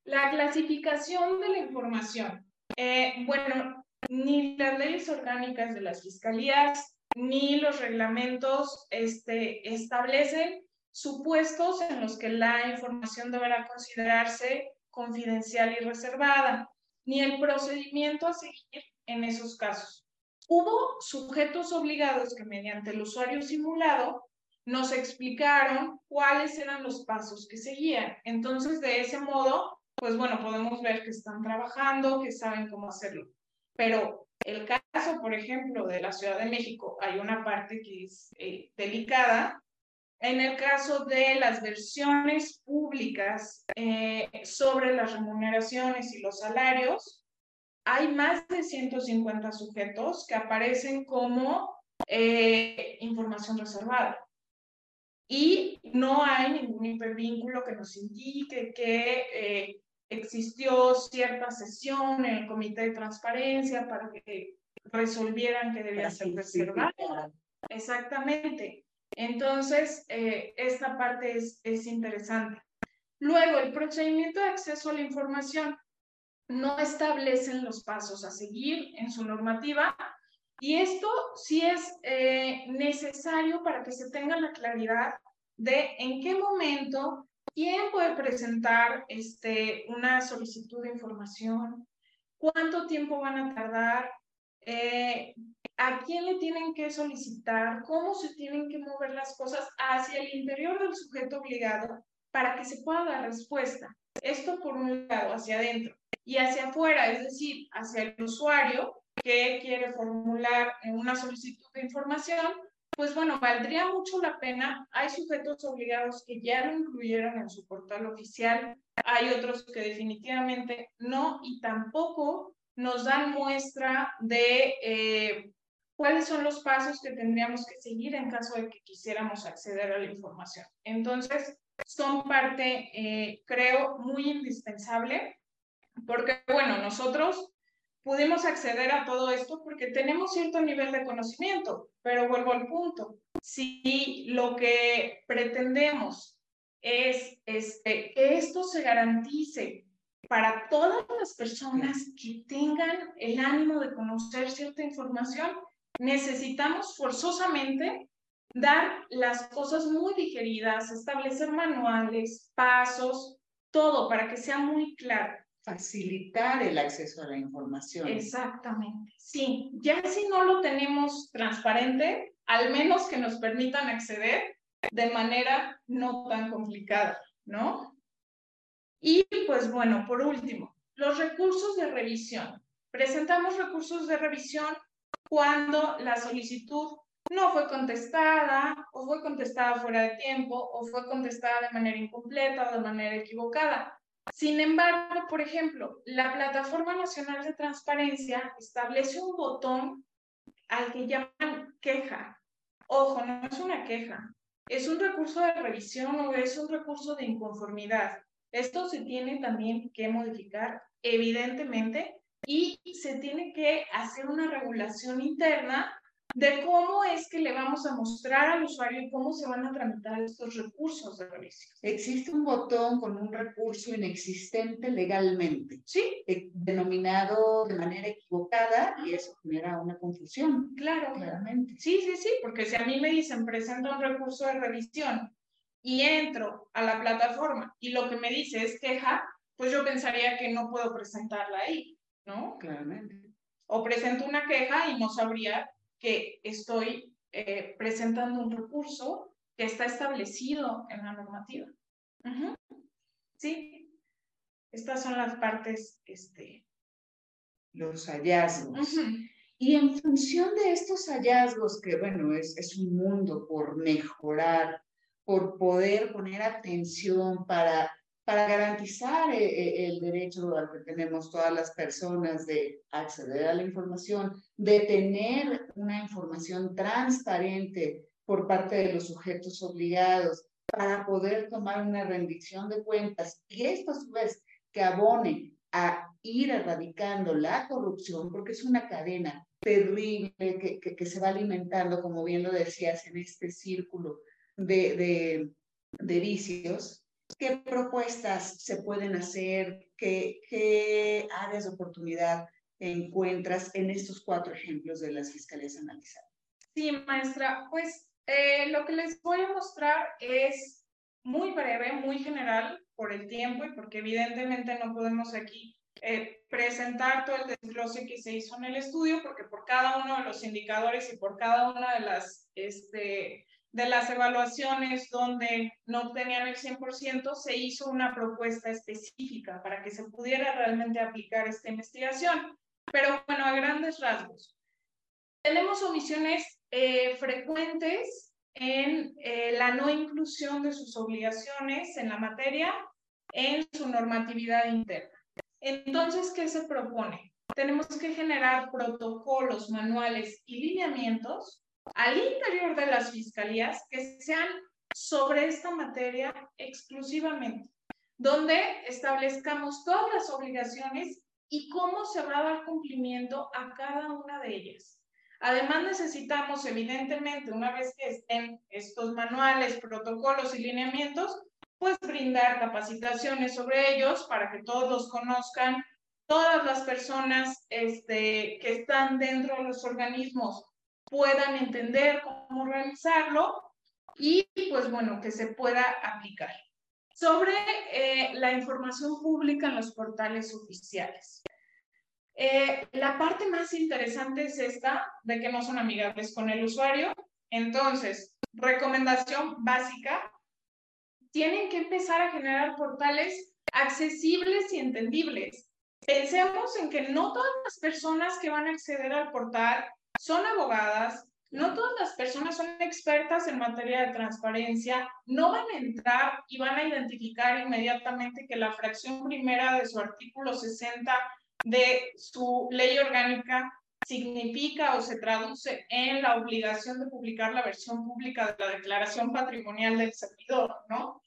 La clasificación de la información. Eh, bueno, ni las leyes orgánicas de las fiscalías, ni los reglamentos este, establecen supuestos en los que la información deberá considerarse confidencial y reservada, ni el procedimiento a seguir en esos casos. Hubo sujetos obligados que mediante el usuario simulado nos explicaron cuáles eran los pasos que seguían. Entonces, de ese modo, pues bueno, podemos ver que están trabajando, que saben cómo hacerlo. Pero el caso, por ejemplo, de la Ciudad de México, hay una parte que es eh, delicada. En el caso de las versiones públicas eh, sobre las remuneraciones y los salarios, hay más de 150 sujetos que aparecen como eh, información reservada. Y no hay ningún hipervínculo que nos indique que existió cierta sesión en el comité de transparencia para que resolvieran que debía ser reservado. Exactamente. Entonces, eh, esta parte es, es interesante. Luego, el procedimiento de acceso a la información no establecen los pasos a seguir en su normativa y esto sí es eh, necesario para que se tenga la claridad de en qué momento ¿Quién puede presentar este, una solicitud de información? ¿Cuánto tiempo van a tardar? Eh, ¿A quién le tienen que solicitar? ¿Cómo se tienen que mover las cosas hacia el interior del sujeto obligado para que se pueda dar respuesta? Esto por un lado, hacia adentro. Y hacia afuera, es decir, hacia el usuario que quiere formular una solicitud de información, pues bueno, valdría mucho la pena. Hay sujetos obligados que ya lo incluyeron en su portal oficial, hay otros que definitivamente no y tampoco nos dan muestra de eh, cuáles son los pasos que tendríamos que seguir en caso de que quisiéramos acceder a la información. Entonces, son parte, eh, creo, muy indispensable, porque, bueno, nosotros pudimos acceder a todo esto porque tenemos cierto nivel de conocimiento, pero vuelvo al punto. Si lo que pretendemos es este, que esto se garantice para todas las personas que tengan el ánimo de conocer cierta información, necesitamos forzosamente dar las cosas muy digeridas, establecer manuales, pasos, todo para que sea muy claro. Facilitar el acceso a la información. Exactamente, sí. Ya si no lo tenemos transparente, al menos que nos permitan acceder de manera no tan complicada, ¿no? Y pues bueno, por último, los recursos de revisión. Presentamos recursos de revisión cuando la solicitud no fue contestada o fue contestada fuera de tiempo o fue contestada de manera incompleta o de manera equivocada. Sin embargo, por ejemplo, la Plataforma Nacional de Transparencia establece un botón al que llaman queja. Ojo, no es una queja, es un recurso de revisión o es un recurso de inconformidad. Esto se tiene también que modificar, evidentemente, y se tiene que hacer una regulación interna de cómo es que le vamos a mostrar al usuario y cómo se van a tramitar estos recursos de revisión. Existe un botón con un recurso inexistente legalmente, sí, eh, denominado de manera equivocada y eso genera una confusión. Claro, claramente. Sí, sí, sí, porque si a mí me dicen presenta un recurso de revisión y entro a la plataforma y lo que me dice es queja, pues yo pensaría que no puedo presentarla ahí, ¿no? Claramente. O presento una queja y no sabría que estoy eh, presentando un recurso que está establecido en la normativa. Sí, estas son las partes, este... Los hallazgos. Y en función de estos hallazgos, que bueno, es, es un mundo por mejorar, por poder poner atención para para garantizar eh, eh, el derecho al que tenemos todas las personas de acceder a la información, de tener una información transparente por parte de los sujetos obligados, para poder tomar una rendición de cuentas y esto a su vez que abone a ir erradicando la corrupción, porque es una cadena terrible que, que, se va alimentando, como bien lo decías, en este círculo de, de, de vicios, ¿Qué propuestas se pueden hacer? ¿Qué, qué áreas de oportunidad encuentras en estos cuatro ejemplos de las fiscalías analizadas? Sí, maestra, pues eh, lo que les voy a mostrar es muy breve, muy general por el tiempo y porque evidentemente no podemos aquí eh, presentar todo el desglose que se hizo en el estudio, porque por cada uno de los indicadores y por cada una de las este, de las evaluaciones donde no obtenían el 100%, se hizo una propuesta específica para que se pudiera realmente aplicar esta investigación. Pero bueno, a grandes rasgos. Tenemos omisiones eh, frecuentes en eh, la no inclusión de sus obligaciones en la materia en su normatividad interna. Entonces, ¿qué se propone? Tenemos que generar protocolos, manuales y lineamientos al interior de las fiscalías que sean sobre esta materia exclusivamente, donde establezcamos todas las obligaciones y cómo se va a dar cumplimiento a cada una de ellas. Además, necesitamos, evidentemente, una vez que estén estos manuales, protocolos y lineamientos, pues brindar capacitaciones sobre ellos para que todos los conozcan, todas las personas este, que están dentro de los organismos puedan entender cómo realizarlo y pues bueno, que se pueda aplicar. Sobre eh, la información pública en los portales oficiales. Eh, la parte más interesante es esta, de que no son amigables con el usuario. Entonces, recomendación básica, tienen que empezar a generar portales accesibles y entendibles. Pensemos en que no todas las personas que van a acceder al portal son abogadas, no todas las personas son expertas en materia de transparencia, no van a entrar y van a identificar inmediatamente que la fracción primera de su artículo 60 de su ley orgánica significa o se traduce en la obligación de publicar la versión pública de la declaración patrimonial del servidor, ¿no?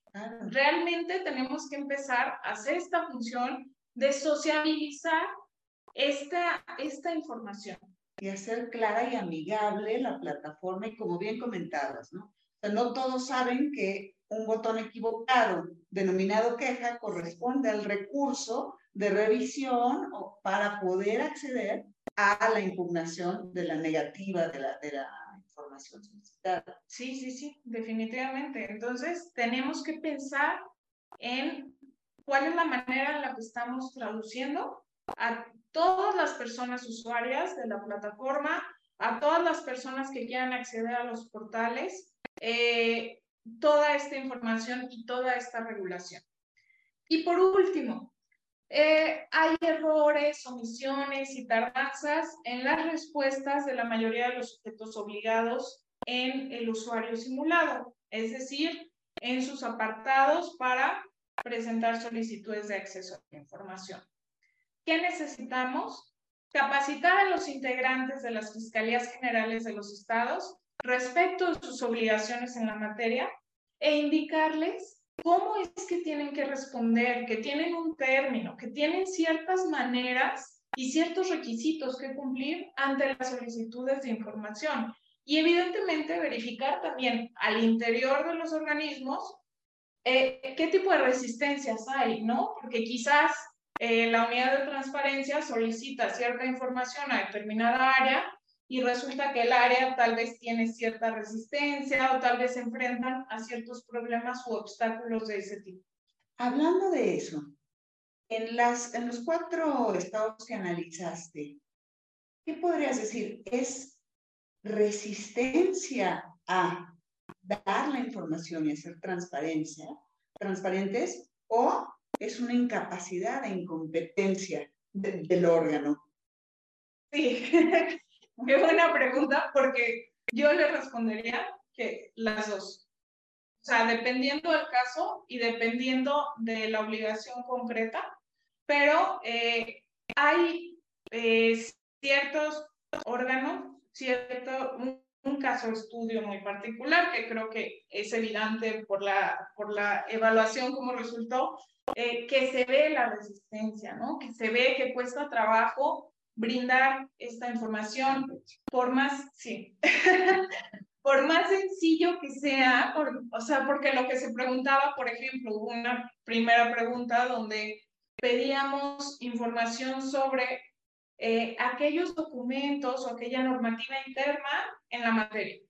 Realmente tenemos que empezar a hacer esta función de sociabilizar esta, esta información y hacer clara y amigable la plataforma y como bien comentadas, ¿no? O sea, no todos saben que un botón equivocado denominado queja corresponde al recurso de revisión para poder acceder a la impugnación de la negativa de la, de la información solicitada. Sí, sí, sí, definitivamente. Entonces, tenemos que pensar en cuál es la manera en la que estamos traduciendo a todas las personas usuarias de la plataforma, a todas las personas que quieran acceder a los portales, eh, toda esta información y toda esta regulación. Y por último, eh, hay errores, omisiones y tardanzas en las respuestas de la mayoría de los sujetos obligados en el usuario simulado, es decir, en sus apartados para presentar solicitudes de acceso a la información. ¿Qué necesitamos? Capacitar a los integrantes de las Fiscalías Generales de los Estados respecto de sus obligaciones en la materia e indicarles cómo es que tienen que responder, que tienen un término, que tienen ciertas maneras y ciertos requisitos que cumplir ante las solicitudes de información. Y evidentemente verificar también al interior de los organismos eh, qué tipo de resistencias hay, ¿no? Porque quizás eh, la unidad de transparencia solicita cierta información a determinada área y resulta que el área tal vez tiene cierta resistencia o tal vez se enfrentan a ciertos problemas u obstáculos de ese tipo. Hablando de eso, en, las, en los cuatro estados que analizaste, ¿qué podrías decir? ¿Es resistencia a dar la información y hacer transparencia, transparentes o es una incapacidad e incompetencia del órgano? Sí, qué buena pregunta, porque yo le respondería que las dos. O sea, dependiendo del caso y dependiendo de la obligación concreta, pero eh, hay eh, ciertos órganos, cierto, caso estudio muy particular que creo que es evidente por la, por la evaluación como resultó, eh, que se ve la resistencia, ¿no? Que se ve que cuesta trabajo brindar esta información, por más, sí, por más sencillo que sea, o sea, porque lo que se preguntaba, por ejemplo, hubo una primera pregunta donde pedíamos información sobre eh, aquellos documentos o aquella normativa interna en la materia.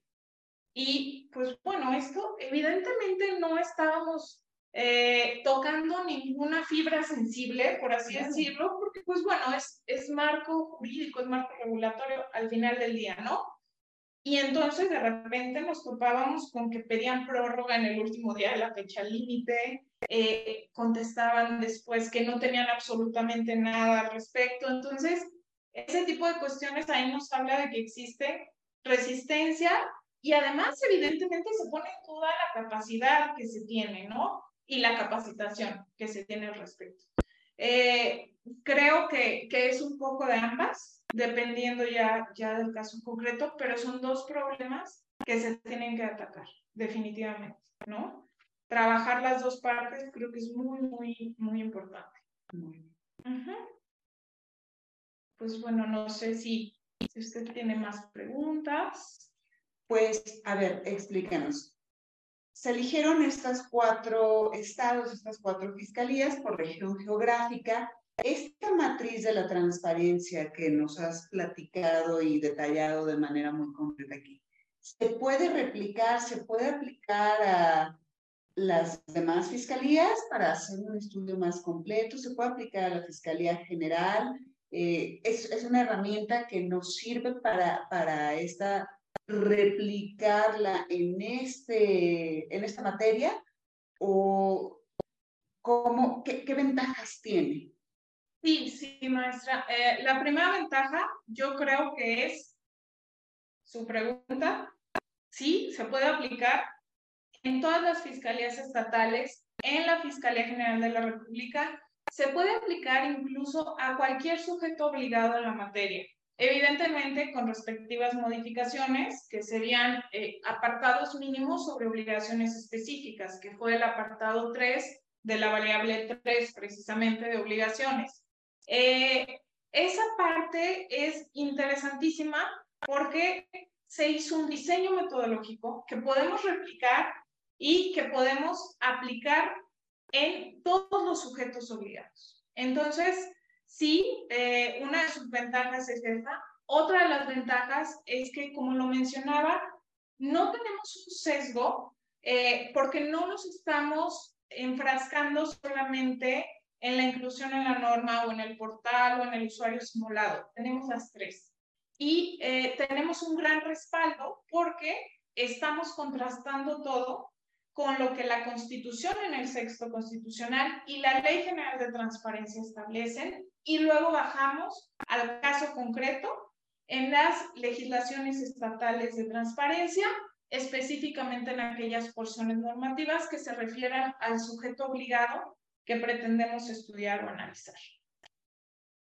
Y pues bueno, esto evidentemente no estábamos eh, tocando ninguna fibra sensible, por así decirlo, porque pues bueno, es, es marco jurídico, es marco regulatorio al final del día, ¿no? Y entonces de repente nos topábamos con que pedían prórroga en el último día de la fecha límite, eh, contestaban después que no tenían absolutamente nada al respecto. Entonces, ese tipo de cuestiones ahí nos habla de que existe resistencia y además evidentemente se pone en duda la capacidad que se tiene, ¿no? y la capacitación que se tiene al respecto. Eh, creo que, que, es un poco de ambas, dependiendo ya, ya del caso concreto, pero son dos problemas que se tienen que atacar, definitivamente, ¿no? Trabajar las dos partes creo que es muy, muy, muy importante. Pues bueno, no sé si, usted tiene más preguntas. Pues, a ver, explíquenos se eligieron estas cuatro estados, estas cuatro fiscalías por región geográfica. Esta matriz de la transparencia que nos has platicado y detallado de manera muy concreta aquí, ¿se puede replicar, se puede aplicar a las demás fiscalías para hacer un estudio más completo? ¿Se puede aplicar a la Fiscalía General? Eh, es, es, una herramienta que nos sirve para, para esta replicarla en, este, en esta materia o cómo, qué, ventajas tiene? Sí, sí, maestra. Eh, la primera ventaja yo creo que es su pregunta. Sí, se puede aplicar en todas las fiscalías estatales, en la Fiscalía General de la República, se puede aplicar incluso a cualquier sujeto obligado en la materia evidentemente con respectivas modificaciones que serían eh, apartados mínimos sobre obligaciones específicas, que fue el apartado 3 de la variable 3 precisamente de obligaciones. Eh, esa parte es interesantísima porque se hizo un diseño metodológico que podemos replicar y que podemos aplicar en todos los sujetos obligados. Entonces, sí, eh, una de sus ventajas es esta. Otra de las ventajas es que, como lo mencionaba, no tenemos un sesgo eh, porque no nos estamos enfrascando solamente en la inclusión en la norma o en el portal o en el usuario simulado. Tenemos las tres. Y eh, tenemos un gran respaldo porque estamos contrastando todo con lo que la Constitución en el sexto constitucional y la Ley General de Transparencia establecen y luego bajamos al caso concreto en las legislaciones estatales de transparencia, específicamente en aquellas porciones normativas que se refieran al sujeto obligado que pretendemos estudiar o analizar.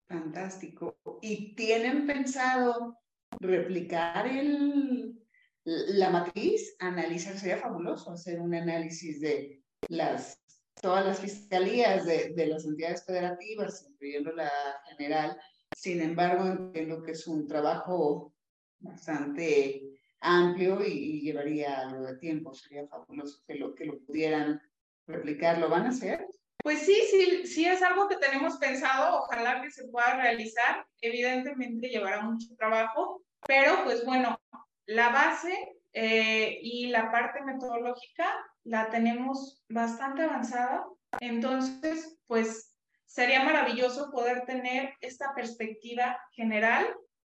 Fantástico. ¿Y tienen pensado replicar el, la matriz? Analizar, sería fabuloso hacer un análisis de las, todas las fiscalías de, de las entidades federativas, incluyendo la general. Sin embargo, entiendo que es un trabajo bastante amplio y, y, llevaría algo de tiempo. Sería fabuloso que lo, que lo pudieran replicar. ¿Lo van a hacer? Pues sí, sí, sí es algo que tenemos pensado, ojalá que se pueda realizar. Evidentemente llevará mucho trabajo, pero pues bueno, la base eh, y la parte metodológica la tenemos bastante avanzada. Entonces, pues sería maravilloso poder tener esta perspectiva general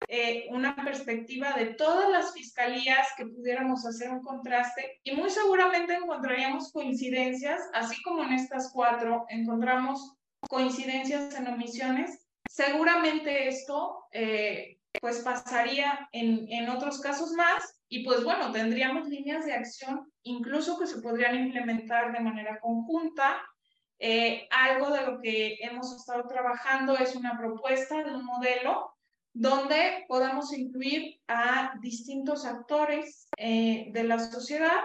eh, una perspectiva de todas las fiscalías que pudiéramos hacer un contraste y muy seguramente encontraríamos coincidencias, así como en estas cuatro encontramos coincidencias en omisiones. Seguramente esto eh, pues pasaría en, en otros casos más y pues bueno, tendríamos líneas de acción incluso que se podrían implementar de manera conjunta. Eh, algo de lo que hemos estado trabajando es una propuesta de un modelo donde podamos incluir a distintos actores eh, de la sociedad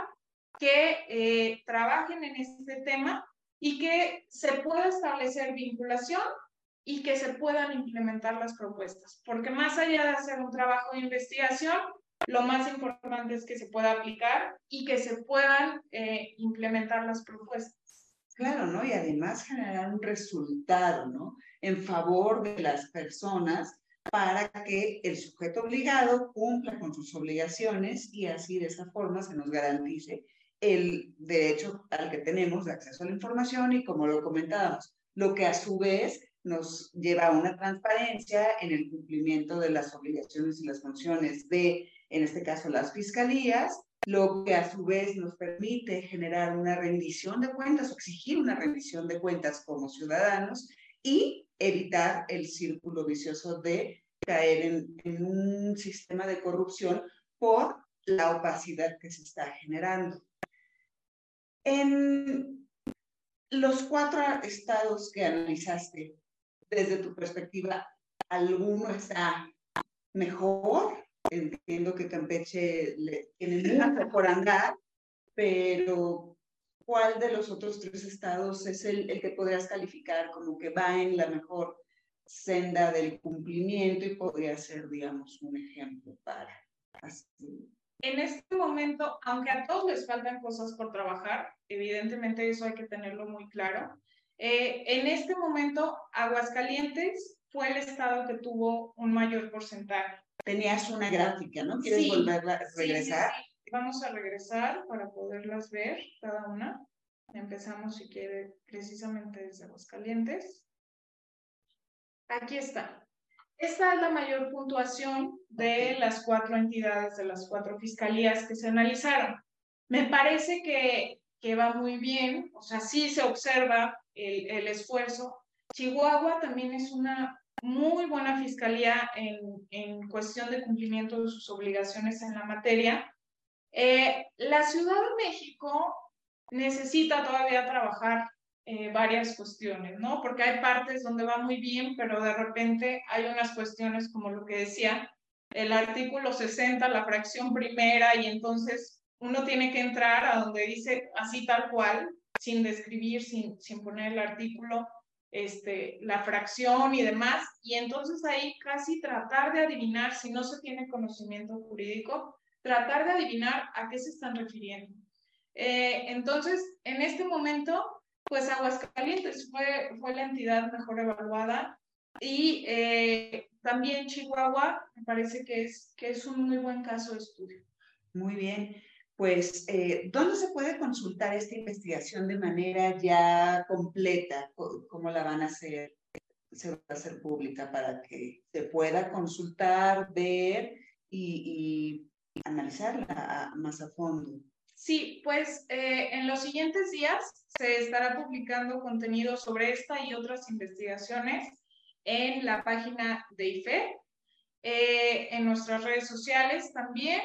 que eh, trabajen en este tema y que se pueda establecer vinculación y que se puedan implementar las propuestas. Porque más allá de hacer un trabajo de investigación, lo más importante es que se pueda aplicar y que se puedan eh, implementar las propuestas. Claro, ¿no? Y además generar un resultado, ¿no? En favor de las personas para que el sujeto obligado cumpla con sus obligaciones y así de esa forma se nos garantice el derecho al que tenemos de acceso a la información y como lo comentábamos, lo que a su vez nos lleva a una transparencia en el cumplimiento de las obligaciones y las funciones de, en este caso, las fiscalías, lo que a su vez nos permite generar una rendición de cuentas o exigir una rendición de cuentas como ciudadanos y evitar el círculo vicioso de caer en, un sistema de corrupción por la opacidad que se está generando. En los cuatro estados que analizaste, desde tu perspectiva, ¿alguno está mejor? Entiendo que Campeche le, tiene mucho por andar, pero ¿cuál de los otros tres estados es el, el, que podrías calificar como que va en la mejor senda del cumplimiento y podría ser, digamos, un ejemplo para así. En este momento, aunque a todos les faltan cosas por trabajar, evidentemente eso hay que tenerlo muy claro. Eh, en este momento, Aguascalientes fue el estado que tuvo un mayor porcentaje. Tenías una gráfica, ¿no? ¿Quieres volverla a regresar? Sí, Vamos a regresar para poderlas ver cada una. Empezamos, si quiere, precisamente desde Aguascalientes. Aquí está. Esta es la mayor puntuación de las cuatro entidades, de las cuatro fiscalías que se analizaron. Me parece que, que va muy bien, o sea, sí se observa el, el esfuerzo. Chihuahua también es una muy buena fiscalía en, en, cuestión de cumplimiento de sus obligaciones en la materia. Eh, la Ciudad de México necesita todavía trabajar eh, varias cuestiones, ¿no? Porque hay partes donde va muy bien, pero de repente hay unas cuestiones como lo que decía el artículo 60, la fracción primera, y entonces uno tiene que entrar a donde dice así tal cual, sin describir, sin, sin poner el artículo, este, la fracción y demás, y entonces ahí casi tratar de adivinar, si no se tiene conocimiento jurídico, tratar de adivinar a qué se están refiriendo. Eh, entonces, en este momento, pues Aguascalientes fue, fue la entidad mejor evaluada y eh, también Chihuahua me parece que es, que es un muy buen caso de estudio. Muy bien. Pues, eh, ¿dónde se puede consultar esta investigación de manera ya completa? ¿Cómo la van a hacer? Se va a hacer pública para que se pueda consultar, ver y, analizarla más a fondo. Sí, pues eh, en los siguientes días se estará publicando contenido sobre esta y otras investigaciones en la página de IFE, eh, en nuestras redes sociales también.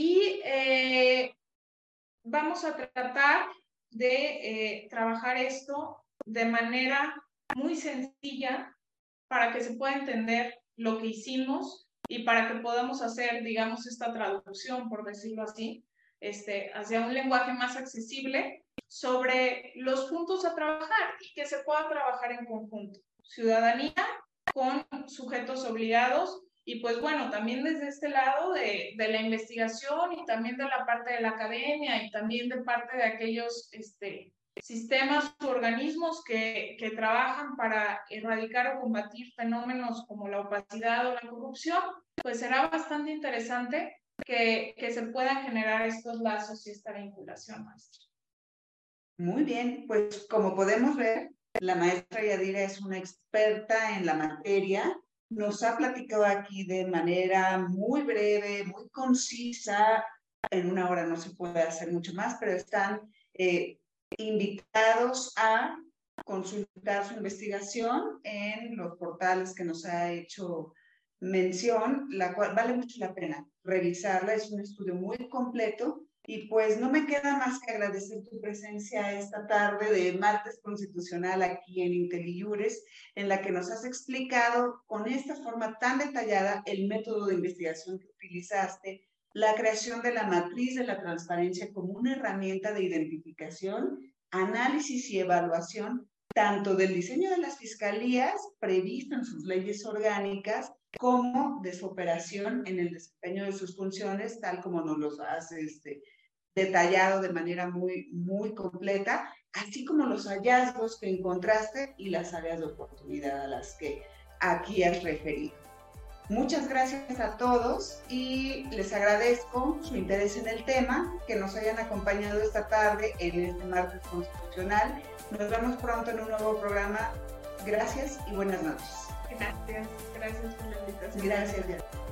Y eh, vamos a tratar de trabajar esto de manera muy sencilla para que se pueda entender lo que hicimos y para que podamos hacer, digamos, esta traducción, por decirlo así, este, hacia un lenguaje más accesible sobre los puntos a trabajar y que se pueda trabajar en conjunto. Ciudadanía con sujetos obligados y pues bueno, también desde este lado de, de, la investigación y también de la parte de la academia y también de parte de aquellos este, sistemas u organismos que, que trabajan para erradicar o combatir fenómenos como la opacidad o la corrupción, pues será bastante interesante que, que se puedan generar estos lazos y esta vinculación, maestra. Muy bien, pues como podemos ver, la maestra Yadira es una experta en la materia. Nos ha platicado aquí de manera muy breve, muy concisa. En una hora no se puede hacer mucho más, pero están eh, invitados a consultar su investigación en los portales que nos ha hecho mención, la cual vale mucho la pena revisarla, es un estudio muy completo y pues no me queda más que agradecer tu presencia esta tarde de martes constitucional aquí en IntelliJures, en la que nos has explicado con esta forma tan detallada el método de investigación que utilizaste, la creación de la matriz de la transparencia como una herramienta de identificación, análisis y evaluación tanto del diseño de las fiscalías previsto en sus leyes orgánicas como de su operación en el desempeño de sus funciones, tal como nos lo has este, detallado de manera muy, muy completa, así como los hallazgos que encontraste y las áreas de oportunidad a las que aquí has referido. Muchas gracias a todos y les agradezco su interés en el tema, que nos hayan acompañado esta tarde en este martes constitucional. Nos vemos pronto en un nuevo programa. Gracias y buenas noches. Gracias, gracias por la invitación. Gracias.